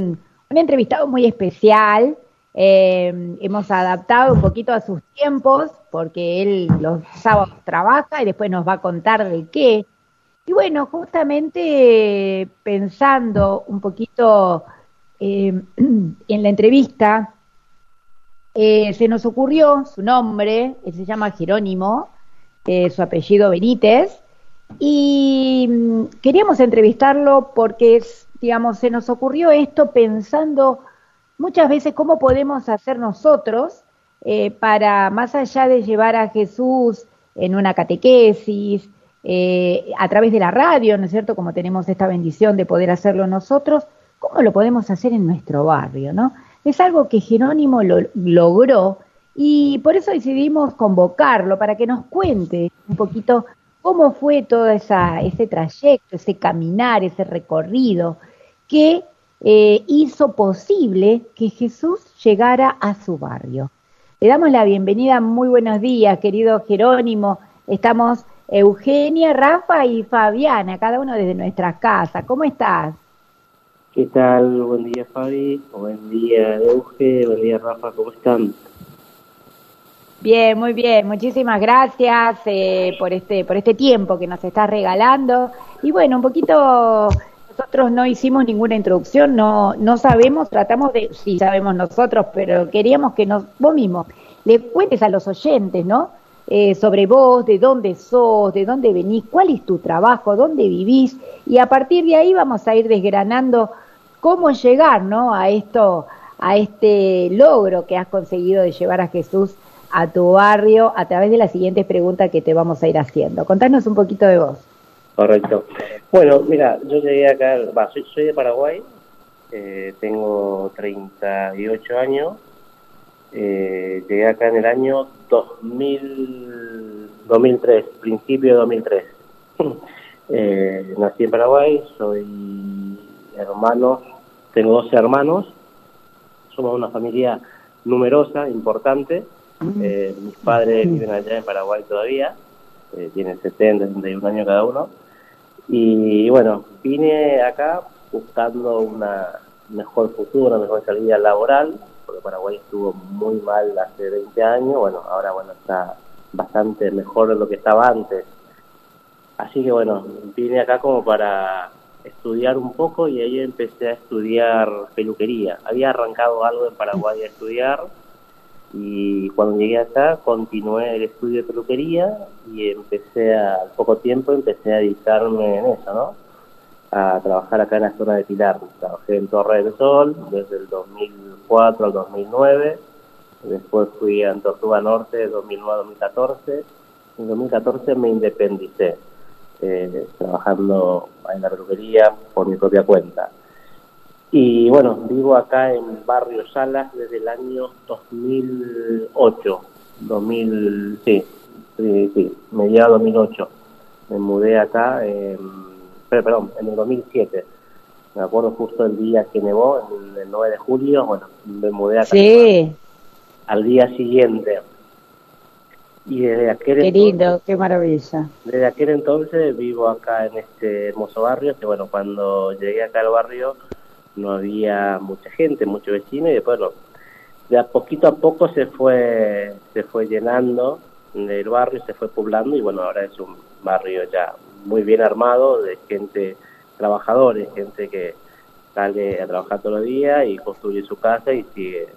un entrevistado muy especial. Eh, hemos adaptado un poquito a sus tiempos, porque él los sábados trabaja y después nos va a contar de qué. Y bueno, justamente pensando un poquito eh, en la entrevista, eh, se nos ocurrió su nombre, él se llama Jerónimo, su apellido Benítez, y mm, queríamos entrevistarlo porque es digamos, se nos ocurrió esto pensando muchas veces cómo podemos hacer nosotros eh, para, más allá de llevar a Jesús en una catequesis, eh, a través de la radio, ¿no es cierto? Como tenemos esta bendición de poder hacerlo nosotros, ¿cómo lo podemos hacer en nuestro barrio, no? Es algo que Jerónimo lo, logró y por eso decidimos convocarlo para que nos cuente un poquito cómo fue todo esa, ese trayecto, ese caminar, ese recorrido, que eh, hizo posible que Jesús llegara a su barrio. Le damos la bienvenida, muy buenos días, querido Jerónimo. Estamos Eugenia, Rafa y Fabiana, cada uno desde nuestra casa. ¿Cómo estás? ¿Qué tal? Buen día, Fabi. Buen día, Euge. Buen día, Rafa. ¿Cómo están? Bien, muy bien. Muchísimas gracias eh, por este por este tiempo que nos estás regalando. Y bueno, un poquito nosotros no hicimos ninguna introducción, no, no sabemos, tratamos de, sí sabemos nosotros, pero queríamos que nos, vos mismo le cuentes a los oyentes, ¿no? Eh, sobre vos, de dónde sos, de dónde venís, cuál es tu trabajo, dónde vivís, y a partir de ahí vamos a ir desgranando cómo llegar, ¿no? A esto, a este logro que has conseguido de llevar a Jesús a tu barrio a través de las siguientes preguntas que te vamos a ir haciendo. Contanos un poquito de vos. Correcto. Bueno, mira, yo llegué acá, soy, de Paraguay, eh, tengo 38 años, eh, llegué acá en el año 2000, 2003, principio de 2003. eh, nací en Paraguay, soy hermano, tengo 12 hermanos, somos una familia numerosa, importante. Mm. Eh, mis padres viven allá en Paraguay todavía, eh, tienen 70, 71 años cada uno. Y bueno, vine acá buscando una mejor futuro, una mejor salida laboral, porque Paraguay estuvo muy mal hace 20 años, bueno, ahora bueno está bastante mejor de lo que estaba antes. Así que bueno, vine acá como para estudiar un poco y ahí empecé a estudiar peluquería. Había arrancado algo en Paraguay a estudiar y cuando llegué acá continué el estudio de peluquería y empecé a, al poco tiempo empecé a dedicarme en eso, ¿no? A trabajar acá en la zona de Pilar. Trabajé en Torre del Sol desde el 2004 al 2009. Después fui a Tortuga Norte de 2009 a 2014. En 2014 me independicé, eh, trabajando en la peluquería por mi propia cuenta. Y bueno, vivo acá en Barrio Salas desde el año 2008, 2000, sí, sí, sí, mediado 2008. Me mudé acá, perdón, en el 2007. Me acuerdo justo el día que nevó, el 9 de julio, bueno, me mudé acá. Sí. Al día siguiente. Y desde aquel Qué lindo, qué maravilla. Desde aquel entonces vivo acá en este hermoso barrio, que bueno, cuando llegué acá al barrio no había mucha gente, mucho vecino y después de a poquito a poco se fue se fue llenando el barrio, se fue poblando y bueno, ahora es un barrio ya muy bien armado de gente trabajadores, gente que sale a trabajar todos los días y construye su casa y sigue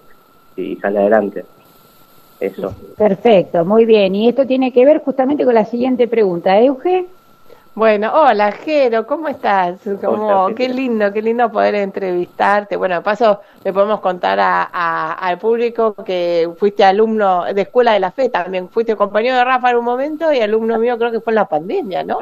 y sale adelante. Eso. Perfecto, muy bien. Y esto tiene que ver justamente con la siguiente pregunta. Euge. Bueno, hola Jero, ¿cómo estás? Qué lindo, qué lindo poder entrevistarte. Bueno, de paso le podemos contar a, al público que fuiste alumno de Escuela de la Fe, también fuiste compañero de Rafa en un momento y alumno mío creo que fue en la pandemia, ¿no?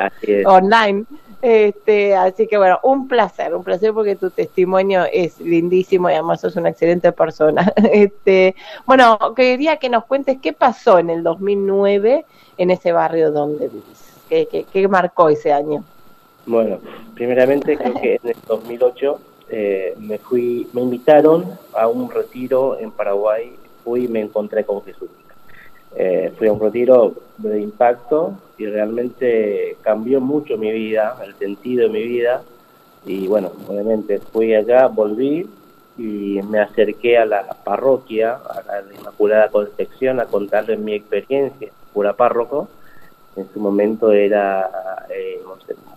Online. Este, así que bueno, un placer, un placer porque tu testimonio es lindísimo y además sos una excelente persona. Este, bueno, quería que nos cuentes qué pasó en el 2009 en ese barrio donde vivís. ¿Qué, marcó ese año? Bueno, primeramente creo que en el 2008 eh, me fui, me invitaron a un retiro en Paraguay, fui y me encontré con Jesús. Eh, fui a un retiro de impacto y realmente cambió mucho mi vida, el sentido de mi vida. Y bueno, obviamente fui allá, volví y me acerqué a la parroquia, a la Inmaculada Concepción, a contarles mi experiencia, pura párroco. En su momento era eh,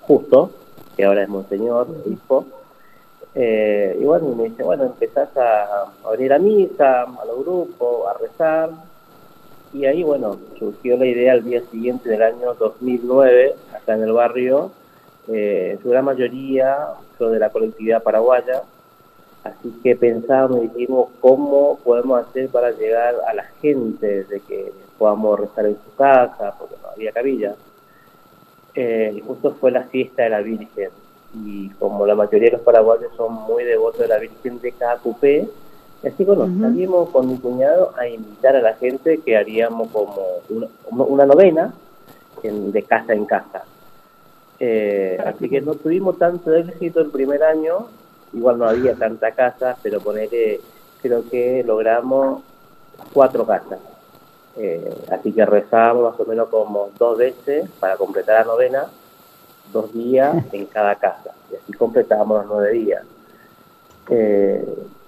justo, que ahora es Monseñor, hijo. Eh, y bueno, me dice, bueno, empezás a, abrir a misa, a los grupos, a rezar. Y ahí, bueno, surgió la idea al día siguiente del año 2009, acá en el barrio, eh, en su gran mayoría, fue de la colectividad paraguaya, Así que pensamos y dijimos cómo podemos hacer para llegar a la gente, de que podamos rezar en su casa, porque no había cabilla. Eh, y justo fue la fiesta de la Virgen. Y como la mayoría de los paraguayos son muy devotos de la Virgen de cada cupé, así que nos salimos con mi cuñado a invitar a la gente que haríamos como una, novena de casa en casa. Eh, así que no tuvimos tanto éxito el primer año, igual no había tanta casa, pero ponerle, creo que logramos cuatro casas. Eh, así que rezábamos más o menos como dos veces para completar la novena, dos días en cada casa. Y así completábamos los nueve días. Eh,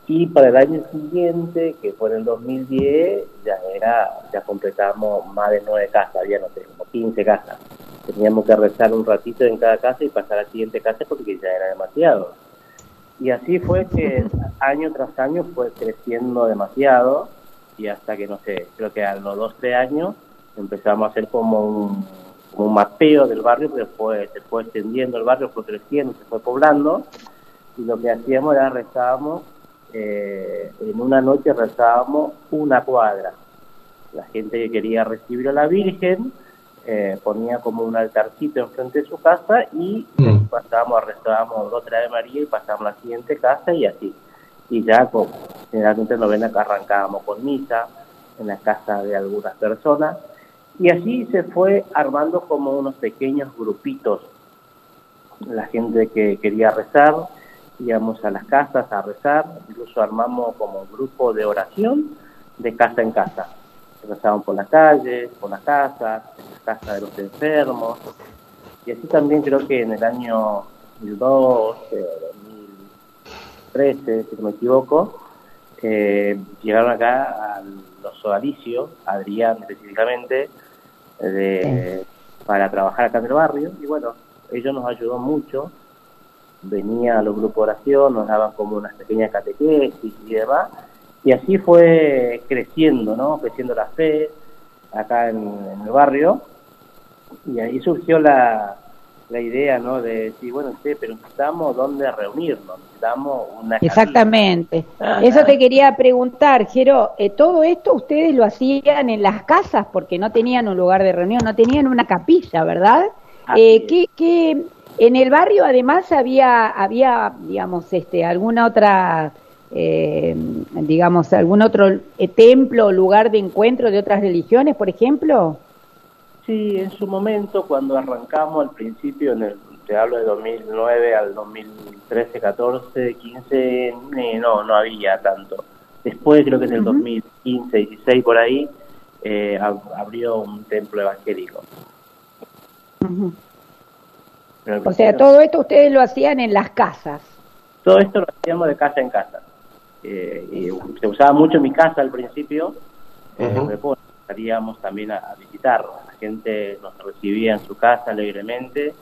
y para el año siguiente, que fue en el 2010, ya era, ya completamos más de nueve casas, había no sé, como 15 casas. Teníamos que rezar un ratito en cada casa y pasar a la siguiente casa porque ya era demasiado. Y así fue que año tras año fue creciendo demasiado y hasta que, no sé, creo que a los dos, tres años empezamos a hacer como un, como un mapeo del barrio, pero después se fue extendiendo el barrio, fue creciendo, se fue poblando y lo que hacíamos era rezábamos, eh, en una noche rezábamos una cuadra. La gente que quería recibir a la Virgen eh, ponía como un altarcito enfrente de su casa y mm. pasábamos, arrestábamos otra de María y pasábamos a la siguiente casa y así. Y ya con, generalmente novena que arrancábamos con misa en la casa de algunas personas y así se fue armando como unos pequeños grupitos. La gente que quería rezar, íbamos a las casas a rezar, incluso armamos como un grupo de oración de casa en casa rezaban por las calles, por las casas, en las casas de los enfermos. Y así también creo que en el año 2002, 2013, si no me equivoco, eh, llegaron acá a los sodalicios, Adrián específicamente, para trabajar acá en el barrio. Y bueno, ellos nos ayudó mucho. Venía a los grupos de oración, nos daban como unas pequeñas catequesis y demás y así fue creciendo, ¿no? Creciendo la fe acá en, el barrio. Y ahí surgió la, la idea, ¿no? De decir, bueno, sí, pero necesitamos dónde reunirnos, necesitamos una... Exactamente. Eso te quería preguntar, Jero, eh, todo esto ustedes lo hacían en las casas porque no tenían un lugar de reunión, no tenían una capilla, ¿verdad? Eh, ¿qué, ¿qué, en el barrio además había, había digamos, este, alguna otra eh, digamos, algún otro eh, templo o lugar de encuentro de otras religiones, por ejemplo? Sí, en su momento, cuando arrancamos al principio, en el, te hablo de 2009 al 2013, 14, 15, no, no había tanto. Después, creo que en el 2015, 16, por ahí, eh, abrió un templo evangélico. O sea, todo esto ustedes lo hacían en las casas. Todo esto lo hacíamos de casa en casa. Eh, y se usaba mucho en mi casa al principio, eh, salíamos también a, visitar, la gente nos recibía en su casa alegremente,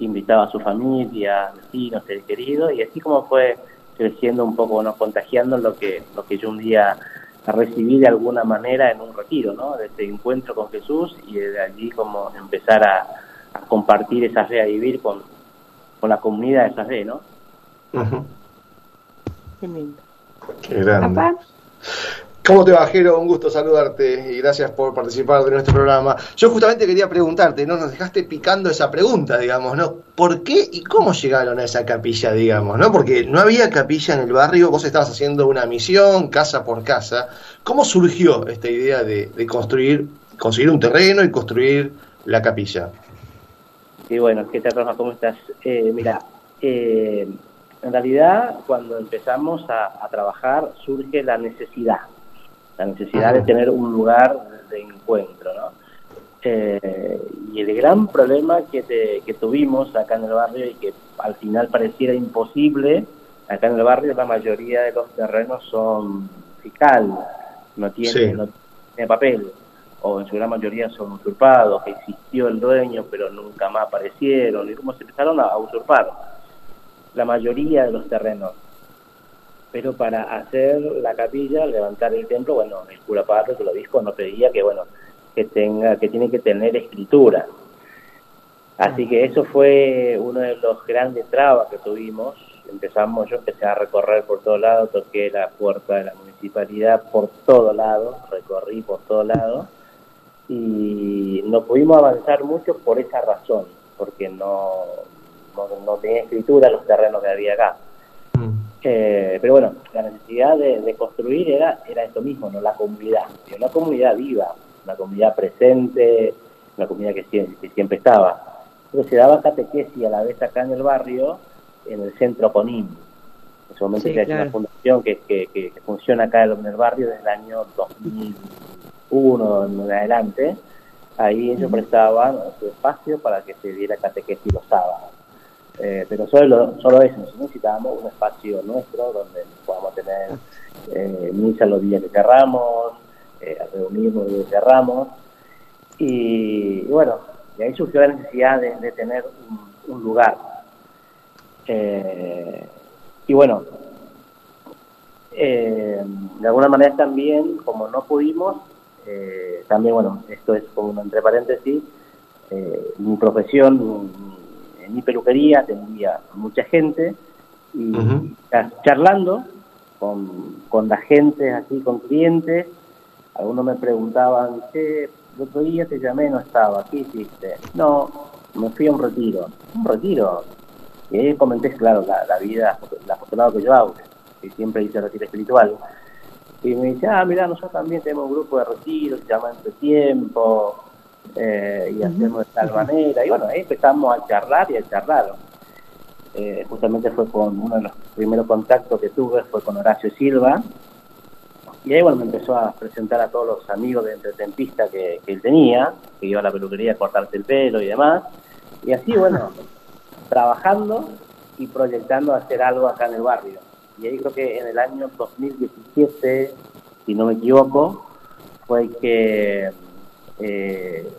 invitaba a su familia, vecinos, seres queridos, y así como fue creciendo un poco, ¿no? contagiando lo que, lo que yo un día recibí de alguna manera en un retiro, ¿no? de este encuentro con Jesús y de allí como empezar a, compartir esa fe, a vivir con, con la comunidad de esa fe, ¿no? Qué grande. ¿Cómo te va, Jero? Un gusto saludarte y gracias por participar de nuestro programa. Yo justamente quería preguntarte, ¿no? Nos dejaste picando esa pregunta, digamos, ¿no? ¿Por qué y cómo llegaron a esa capilla, digamos, ¿no? Porque no había capilla en el barrio, vos estabas haciendo una misión, casa por casa. ¿Cómo surgió esta idea de, construir, conseguir un terreno y construir la capilla? Sí, bueno, ¿qué tal, Rafa? ¿Cómo estás? Eh, mira, eh, en realidad, cuando empezamos a, trabajar, surge la necesidad, la necesidad de tener un lugar de encuentro, ¿no? Eh, y el gran problema que, que tuvimos acá en el barrio y que al final pareciera imposible acá en el barrio la mayoría de los terrenos son fiscal, no tiene, no tiene papel, o en su gran mayoría son usurpados, que existió el dueño pero nunca más aparecieron, y cómo se empezaron a usurpar la mayoría de los terrenos. Pero para hacer la capilla, levantar el templo, bueno, el cura padre, el obispo, no pedía que, bueno, que tenga, que tiene que tener escritura. Así que eso fue uno de los grandes trabas que tuvimos. Empezamos, yo empecé a recorrer por todos lados, toqué la puerta de la municipalidad por todos lados, recorrí por todos lados y no pudimos avanzar mucho por esa razón, porque no, no, tenía escritura los terrenos que había acá. Mm. Eh, pero bueno, la necesidad de, construir era, era esto mismo, ¿no? la comunidad, una comunidad viva, una comunidad presente, una comunidad que siempre, siempre estaba. Pero se daba catequesis a la vez acá en el barrio, en el centro Conim. En ese momento sí, una fundación que, que, funciona acá en el barrio desde el año 2001 en adelante. Ahí ellos prestaban su espacio para que se diera catequesis los sábados. Eh, pero solo, solo eso, necesitábamos un espacio nuestro donde podamos tener eh, misa los días que querramos, eh, reunirnos los días que querramos. Y, bueno, de ahí surgió la necesidad de, tener un, lugar. Eh, y bueno, de alguna manera también, como no pudimos, también, bueno, esto es como entre paréntesis, mi profesión, en mi peluquería atendía mucha gente y charlando con, con la gente, así con clientes, algunos me preguntaban, ¿qué? el otro día te llamé, no estaba, ¿qué hiciste? No, me fui a un retiro. ¿Un retiro? Y ahí comenté, claro, la, la vida, la afortunado que yo hago, que siempre hice retiro espiritual. Y me dice, ah, mira, nosotros también tenemos un grupo de retiros, se llama Entre Tiempo, eh, y hacemos de tal manera. Y bueno, ahí empezamos a charlar y a charlar. Eh, justamente fue con uno de los primeros contactos que tuve, fue con Horacio Silva. Y ahí bueno, me empezó a presentar a todos los amigos de entretempista que, que él tenía, que iba a la peluquería a cortarse el pelo y demás. Y así, bueno, trabajando y proyectando hacer algo acá en el barrio. Y ahí creo que en el año 2017, si no me equivoco, fue que eh,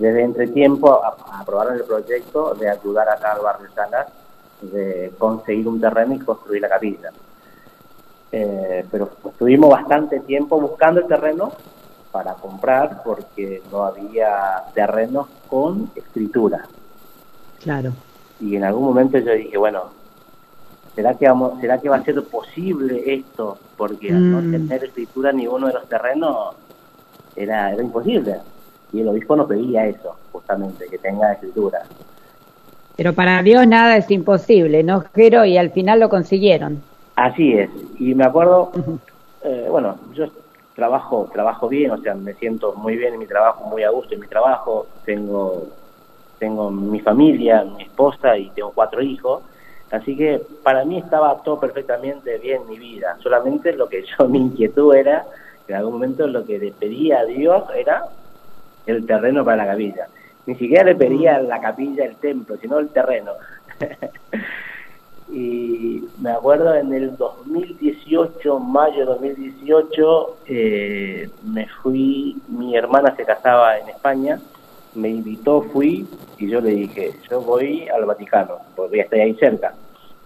desde Entretiempo aprobaron el proyecto de ayudar acá al barrio Salas de conseguir un terreno y construir la capilla. Eh, pero estuvimos bastante tiempo buscando el terreno para comprar porque no había terrenos con escritura. Claro. Y en algún momento yo dije, bueno, ¿será que vamos, será que va a ser posible esto? Porque al no mm. tener escritura ni uno de los terrenos era, era imposible. Y el obispo nos pedía eso, justamente, que tenga escritura. Pero para Dios nada es imposible, ¿no, Jero? Y al final lo consiguieron. Así es. Y me acuerdo, eh, bueno, yo trabajo trabajo bien, o sea, me siento muy bien en mi trabajo, muy a gusto en mi trabajo. Tengo tengo mi familia, mi esposa y tengo cuatro hijos. Así que para mí estaba todo perfectamente bien mi vida. Solamente lo que yo, mi inquietud era en algún momento lo que le pedía a Dios era el terreno para la capilla. Ni siquiera le pedía la capilla, el templo, sino el terreno. y me acuerdo en el 2018, mayo de 2018, eh, me fui, mi hermana se casaba en España, me invitó, fui y yo le dije, yo voy al Vaticano, porque estoy ahí cerca.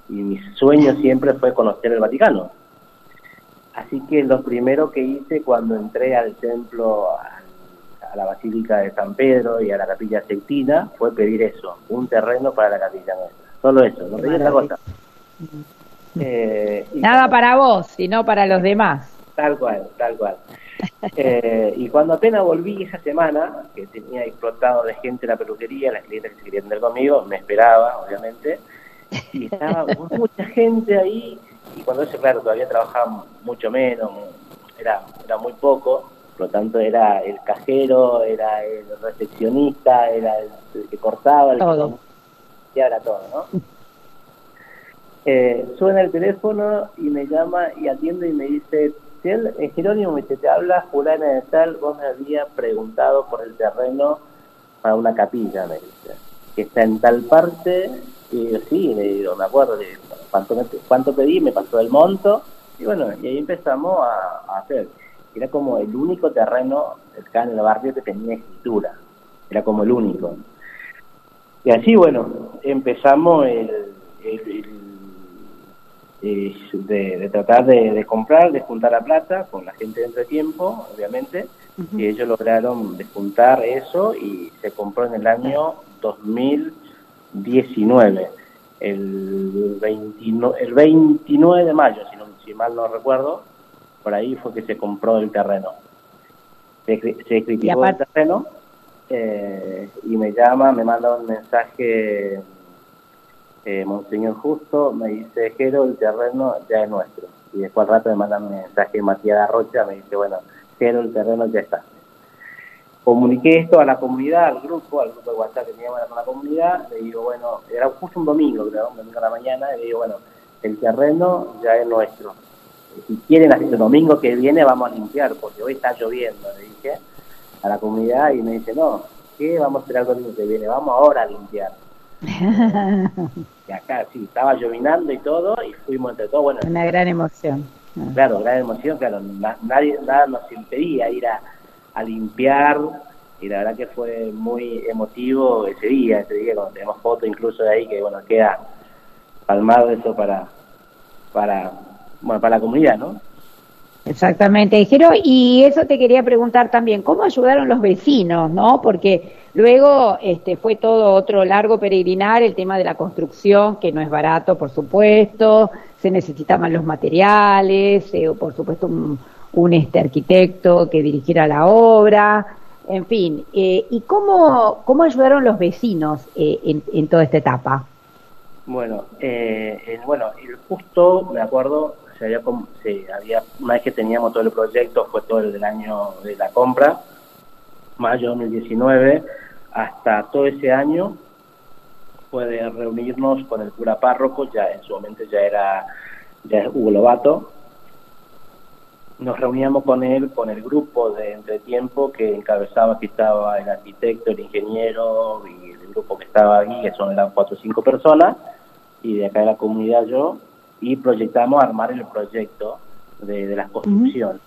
Y mi sueño siempre fue conocer el Vaticano Así que lo primero que hice cuando entré al templo, a, la Basílica de San Pedro y a la Capilla Sextina, fue pedir eso, un terreno para la capilla nuestra. Solo eso, no pedí otra cosa. Eh, Nada para vos, sino para los demás. Tal cual, tal cual. Eh, y cuando apenas volví esa semana, que tenía explotado de gente en la peluquería, las clientes que se querían ver conmigo, me esperaba, obviamente, y estaba mucha gente ahí y cuando eso, claro, todavía trabajaba mucho menos, era, era muy poco, por lo tanto era el cajero, era el recepcionista, era el, que cortaba, el todo. Que, era todo, ¿no? Eh, suena el teléfono y me llama y atiende y me dice, eh, Jerónimo me dice, te habla fulana de tal, vos me habías preguntado por el terreno para una capilla, me dice, que está en tal parte Y digo, sí, le digo, me acuerdo de cuánto, cuánto pedí, me pasó el monto, y bueno, y ahí empezamos a, hacer. Era como el único terreno acá en el barrio que tenía escritura, era como el único. Y así, bueno, empezamos el, de, tratar de, comprar, de juntar la plata con la gente de entretiempo, obviamente, y ellos lograron juntar eso y se compró en el año 2019, el, 29, el 29 de mayo, si, no, si mal no recuerdo, por ahí fue que se compró el terreno. Se, se criticó el terreno eh, y me llama, me manda un mensaje eh, Monseñor Justo, me dice, Jero, el terreno ya es nuestro. Y después al rato me manda un mensaje Matías Rocha, me dice, bueno, Jero, el terreno ya está. Comuniqué esto a la comunidad, al grupo, al grupo de WhatsApp que teníamos con la comunidad, le digo, bueno, era justo un domingo, creo, un domingo a la mañana, y le digo, bueno, el terreno ya es nuestro. Si quieren, el domingo que viene vamos a limpiar, porque hoy está lloviendo, le dije a la comunidad y me dice, no, ¿qué vamos a esperar el domingo que viene? Vamos ahora a limpiar. y acá sí, estaba llovinando y todo, y fuimos entre todos, bueno. Una gran emoción. Claro, gran emoción, claro, nadie, nada nos impedía ir a, limpiar, y la verdad que fue muy emotivo ese día, ese día cuando tenemos fotos incluso de ahí que bueno queda palmado eso para para bueno para la comunidad, ¿no? Exactamente, Jero, y eso te quería preguntar también, ¿cómo ayudaron los vecinos, no? Porque luego este, fue todo otro largo peregrinar, el tema de la construcción, que no es barato, por supuesto, se necesitaban los materiales, eh, por supuesto un, este arquitecto que dirigiera la obra, en fin, eh, ¿y cómo, cómo ayudaron los vecinos eh, en, en, toda esta etapa? Bueno, eh, bueno, justo me acuerdo se había, se había, una vez que teníamos todo el proyecto, fue todo el del año de la compra, mayo 2019, hasta todo ese año puede reunirnos con el cura párroco, ya en su momento ya era, ya Hugo Lobato, nos reuníamos con él, con el grupo de entretiempo que encabezaba, que estaba el arquitecto, el ingeniero y el grupo que estaba aquí, que son eran cuatro o cinco personas, y de acá de la comunidad yo, y proyectamos armar el proyecto de, de la construcción.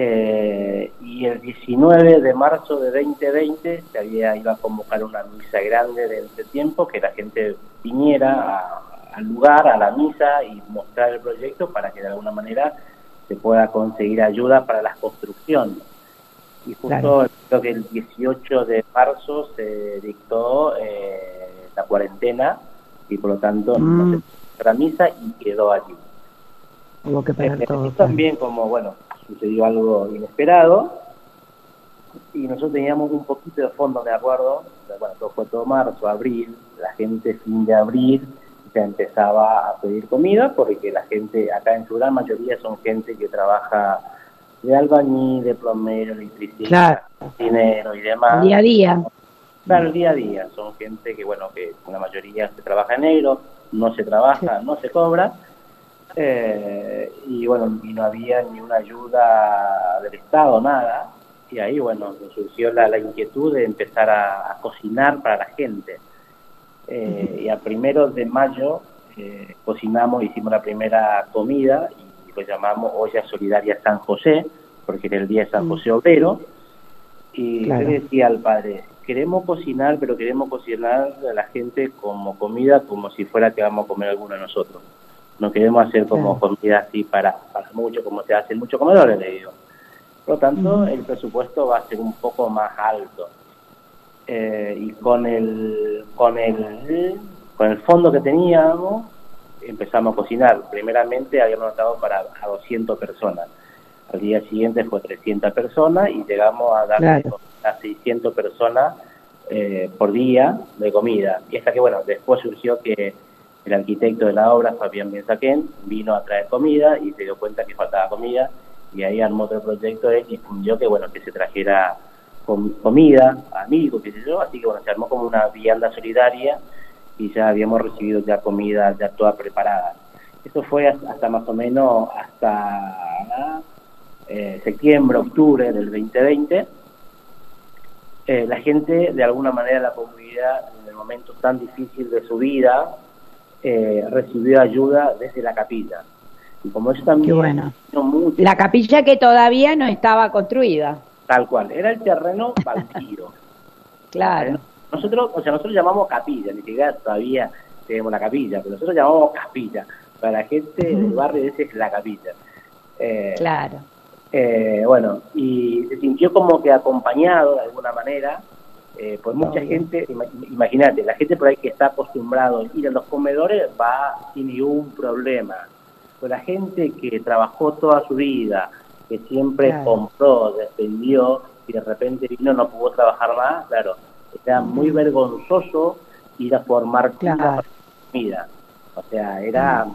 Eh, y el 19 de marzo de 2020 se había iba a convocar una misa grande de este tiempo, que la gente viniera al lugar, a la misa y mostrar el proyecto para que de alguna manera se pueda conseguir ayuda para la construcción. Y justo creo que el 18 de marzo se dictó eh, la cuarentena y por lo tanto no mm. se la misa y quedó allí. Hubo que parar todo. También como, bueno, sucedió algo inesperado y nosotros teníamos un poquito de fondo, me acuerdo, bueno, todo fue todo marzo, abril, la gente fin de abril ya empezaba a pedir comida porque la gente, acá en su gran mayoría son gente que trabaja de albañil, de plomero, electricista, dinero y demás. Día a día. Claro, el día a día. Son gente que, bueno, que la mayoría se trabaja en negro, no se trabaja, no se cobra, eh, y bueno, y no había ni una ayuda del Estado, nada, y ahí bueno, surgió la, la inquietud de empezar a, cocinar para la gente. Eh, y a primeros de mayo eh, cocinamos, hicimos la primera comida y lo llamamos Olla Solidaria San José, porque era el día de San mm. José Obrero, y le decía al padre, queremos cocinar, pero queremos cocinar a la gente como comida, como si fuera que vamos a comer alguno de nosotros. No queremos hacer como comida así para, para mucho, como se hace en muchos comedores, le digo. Por lo tanto, el presupuesto va a ser un poco más alto. Eh, y con el, con, el, con el fondo que teníamos, empezamos a cocinar. Primeramente habíamos notado para a 200 personas. Al día siguiente fue 300 personas y llegamos a dar a 600 personas eh, por día de comida. Y hasta que, bueno, después surgió que el arquitecto de la obra, Fabián Benzaquén, vino a traer comida y se dio cuenta que faltaba comida y ahí armó otro proyecto y difundió que, bueno, que se trajera comida, amigos, qué sé yo, así que, bueno, se armó como una vianda solidaria y ya habíamos recibido ya comida ya toda preparada. Eso fue hasta más o menos hasta eh, septiembre, octubre del 2020 eh, la gente, de alguna manera, la comunidad, en el momento tan difícil de su vida, eh, recibió ayuda desde la capilla. Y como eso también... bueno. La capilla que todavía no estaba construida. Tal cual, era el terreno baldío. claro. Nosotros, o sea, nosotros llamamos capilla, ni siquiera todavía tenemos la capilla, pero nosotros llamamos capilla. Para la gente del barrio ese es la capilla. Eh, claro. Eh, bueno, y se sintió como que acompañado de alguna manera eh, por mucha gente. Imagínate, la gente por ahí que está acostumbrado a ir a los comedores va sin ningún problema. Pero la gente que trabajó toda su vida, que siempre compró, defendió y de repente vino no pudo trabajar más, claro, era muy vergonzoso ir a formar comida. O sea, era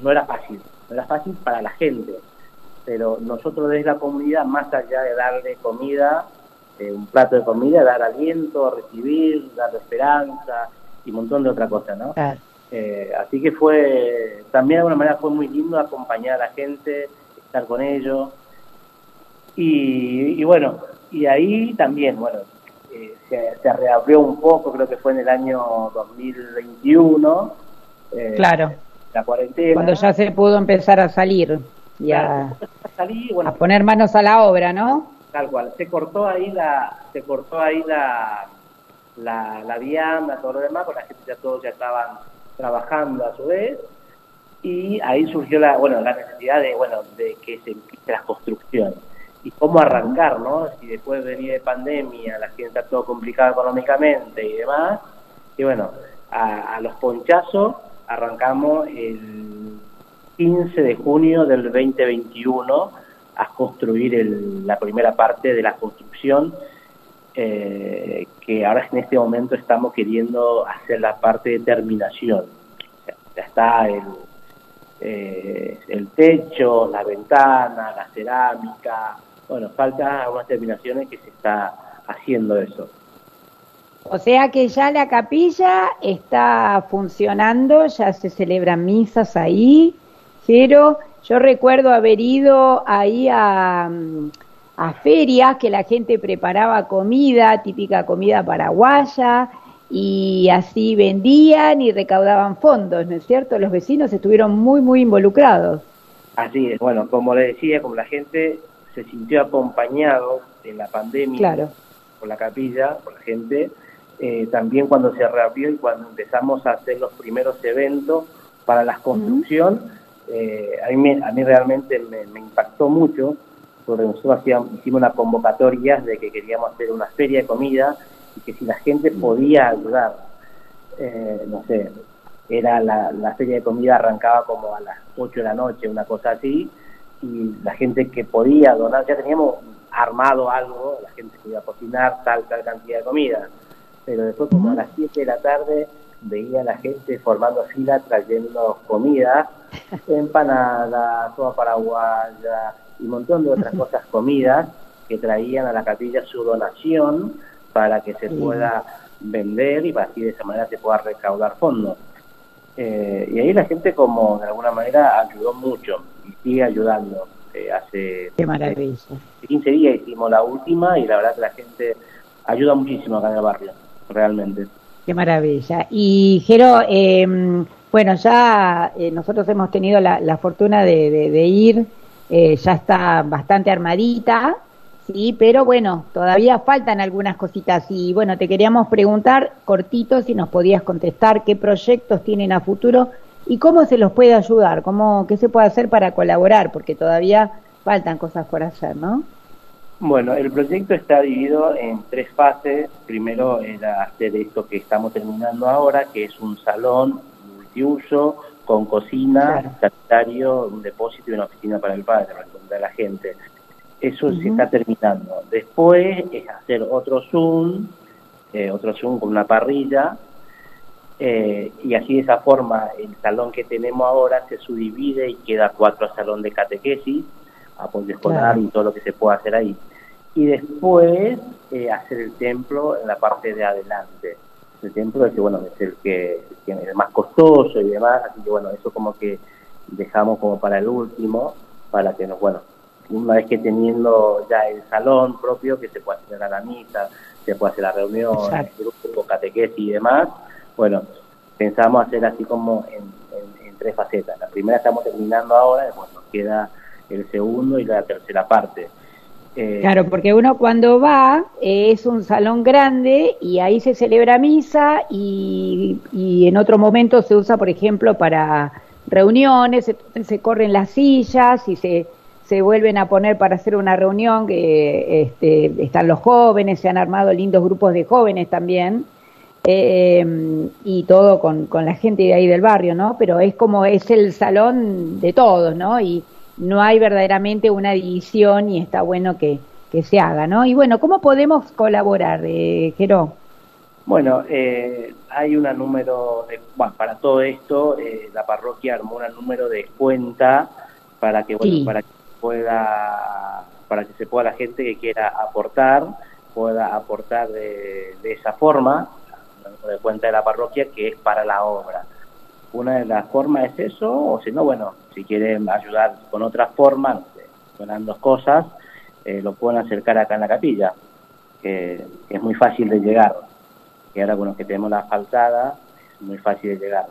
no era fácil, no era fácil para la gente pero nosotros desde la comunidad, más allá de darle comida, eh, un plato de comida, dar aliento, recibir, dar esperanza y un montón de otra cosa, ¿no? Eh, así que fue, también de alguna manera fue muy lindo acompañar a la gente, estar con ellos. Y, bueno, y ahí también, bueno, eh, se, reabrió un poco, creo que fue en el año 2021. claro. La cuarentena. Cuando ya se pudo empezar a salir y a, bueno, a poner manos a la obra, ¿no? Tal cual. Se cortó ahí la, se cortó ahí la, la, la vianda, todo lo demás, porque la gente ya todos ya estaban trabajando a su vez y ahí surgió la, bueno, la necesidad de, bueno, de que se empiece la construcción y cómo arrancar, ¿no? Si después venía de pandemia, la gente está todo complicado económicamente y demás, y bueno, a, a los ponchazos arrancamos el 15 de junio del 2021 a construir la primera parte de la construcción, eh, que ahora en este momento estamos queriendo hacer la parte de terminación. ya está el, eh, el techo, la ventana, la cerámica, bueno, falta algunas terminaciones que se está haciendo eso. O sea que ya la capilla está funcionando, ya se celebran misas ahí, pero yo recuerdo haber ido ahí a, a ferias que la gente preparaba comida, típica comida paraguaya, y así vendían y recaudaban fondos, ¿no es cierto? Los vecinos estuvieron muy, muy involucrados. Así es, bueno, como le decía, como la gente se sintió acompañado en la pandemia por la capilla, por la gente, eh, también cuando se reabrió y cuando empezamos a hacer los primeros eventos para la construcción, eh, a, mí, a mí realmente me, impactó mucho, porque nosotros hacíamos, hicimos una convocatoria de que queríamos hacer una feria de comida y que si la gente podía ayudar, eh, no sé, era la, la feria de comida arrancaba como a las 8 de la noche, una cosa así, y la gente que podía donar, ya teníamos armado algo, la gente que iba a cocinar tal, tal cantidad de comida, pero después como a las 7 de la tarde veía a la gente formando fila trayendo comida, empanadas, sopa paraguaya y un montón de otras cosas, comidas que traían a la capilla su donación para que se pueda vender y para así de esa manera se pueda recaudar fondos. Eh, y ahí la gente como de alguna manera ayudó mucho y sigue ayudando. Eh, hace Qué maravilla. 15 días hicimos la última y la verdad que la gente ayuda muchísimo acá en el barrio, realmente. Qué maravilla. Y Jero, eh, bueno, ya eh, nosotros hemos tenido la, fortuna de, ir, eh, ya está bastante armadita, sí, pero bueno, todavía faltan algunas cositas y bueno, te queríamos preguntar cortito si nos podías contestar qué proyectos tienen a futuro y cómo se los puede ayudar, cómo, qué se puede hacer para colaborar, porque todavía faltan cosas por hacer, ¿no? Bueno, el proyecto está dividido en tres fases. Primero era hacer esto que estamos terminando ahora, que es un salón multiuso con cocina, sanitario, un depósito y una oficina para el padre, para encontrar a la gente. Eso se está terminando. Después es hacer otro Zoom, eh, otro Zoom con una parrilla, eh, y así de esa forma el salón que tenemos ahora se subdivide y queda cuatro salón de catequesis, apoyo escolar y todo lo que se pueda hacer ahí y después eh, hacer el templo en la parte de adelante. El templo es, bueno, es el que, es el más costoso y demás, así que bueno, eso como que dejamos como para el último, para que nos, bueno, una vez que teniendo ya el salón propio, que se pueda hacer la misa, se puede hacer la reunión, el grupo, catequesis y demás. Bueno, pensamos hacer así como en, tres facetas. La primera estamos terminando ahora, después nos queda el segundo y la tercera parte. Eh, claro, porque uno cuando va eh, es un salón grande y ahí se celebra misa y, y en otro momento se usa, por ejemplo, para reuniones, se, corren las sillas y se, se vuelven a poner para hacer una reunión, que este, están los jóvenes, se han armado lindos grupos de jóvenes también, eh, y todo con, con la gente de ahí del barrio, ¿no? Pero es como es el salón de todos, ¿no? Y, no hay verdaderamente una división y está bueno que, se haga, ¿no? Y bueno, ¿cómo podemos colaborar, eh, Jero? Bueno, eh, hay un número, de, bueno, para todo esto, eh, la parroquia armó un número de cuenta para que, bueno, para que pueda, para que se pueda la gente que quiera aportar, pueda aportar de, de esa forma, de cuenta de la parroquia que es para la obra. Una de las formas es eso, o si no, bueno, si quieren ayudar con otra forma, donando cosas, eh, lo pueden acercar acá en la capilla, que, es muy fácil de llegar. Y ahora con los que tenemos la faltada, es muy fácil de llegar.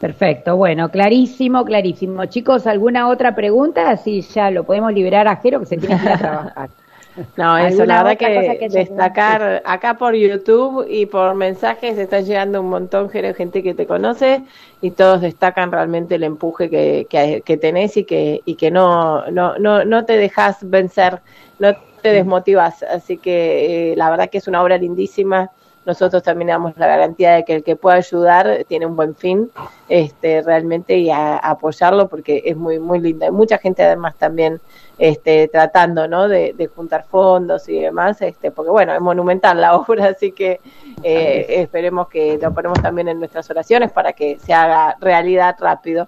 Perfecto, bueno, clarísimo, clarísimo. Chicos, ¿alguna otra pregunta? Así ya lo podemos liberar a Jero que se tiene que ir a trabajar. No, eso, la verdad que, destacar acá por YouTube y por mensajes está llegando un montón de gente que te conoce y todos destacan realmente el empuje que, que, tenés y que, y que no, no, no, no te dejas vencer, no te desmotivas. Así que eh, la verdad que es una obra lindísima. Nosotros también damos la garantía de que el que pueda ayudar tiene un buen fin, este, realmente, y a, apoyarlo porque es muy, muy linda. Hay mucha gente además también este, tratando ¿no? de, juntar fondos y demás, este, porque bueno, es monumental la obra, así que eh, esperemos que lo ponemos también en nuestras oraciones para que se haga realidad rápido.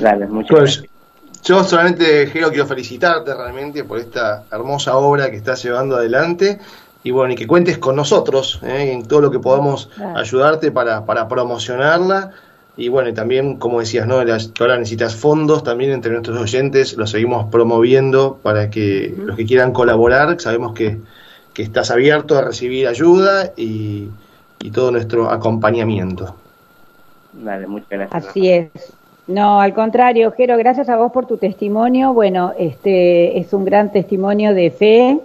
Dale, muchas pues, Yo solamente quiero felicitarte realmente por esta hermosa obra que estás llevando adelante y bueno, y que cuentes con nosotros ¿eh? en todo lo que podamos ayudarte para, para promocionarla y bueno, y también, como decías, ¿no? que ahora necesitas fondos también entre nuestros oyentes, los seguimos promoviendo para que los que quieran colaborar, sabemos que, que estás abierto a recibir ayuda y, y todo nuestro acompañamiento. Vale, muchas gracias. Así es. No, al contrario, Jero, gracias a vos por tu testimonio. Bueno, este es un gran testimonio de fe,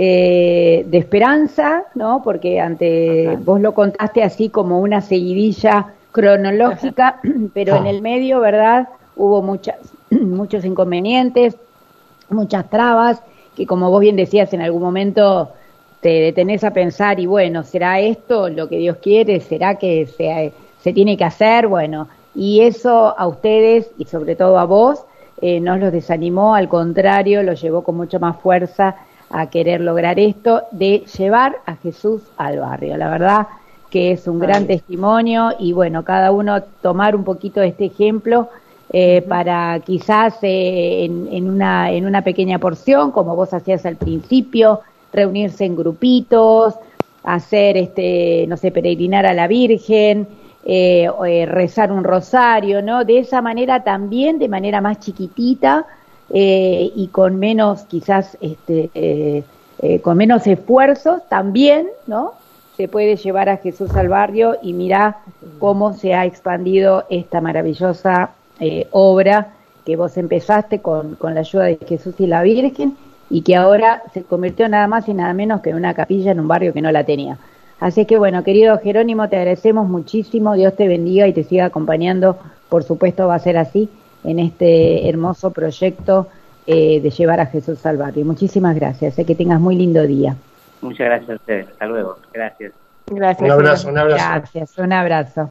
eh, de esperanza, ¿no? Porque ante vos lo contaste así como una seguidilla cronológica, pero en el medio, ¿verdad? Hubo muchas, muchos inconvenientes, muchas trabas, que como vos bien decías, en algún momento te detenés a pensar y bueno, ¿será esto lo que Dios quiere? ¿Será que se, se tiene que hacer? Bueno, y eso a ustedes y sobre todo a vos eh, no los desanimó, al contrario, los llevó con mucha más fuerza a querer lograr esto de llevar a Jesús al barrio. La verdad, que es un gran testimonio y bueno, cada uno tomar un poquito de este ejemplo eh, para quizás eh, en, una, en una pequeña porción, como vos hacías al principio, reunirse en grupitos, hacer, este, no sé, peregrinar a la Virgen, eh, rezar un rosario, ¿no? De esa manera también, de manera más chiquitita y con menos, quizás, este, con menos esfuerzos también, ¿no? se puede llevar a Jesús al barrio y mira cómo se ha expandido esta maravillosa eh, obra que vos empezaste con, con la ayuda de Jesús y la Virgen y que ahora se convirtió nada más y nada menos que en una capilla en un barrio que no la tenía. Así que bueno, querido Jerónimo, te agradecemos muchísimo, Dios te bendiga y te siga acompañando, por supuesto va a ser así, en este hermoso proyecto eh, de llevar a Jesús al barrio. Muchísimas gracias, sé que tengas muy lindo día. Muchas gracias a ustedes. Hasta luego. Gracias. Gracias. Un abrazo, un abrazo. Gracias, un abrazo.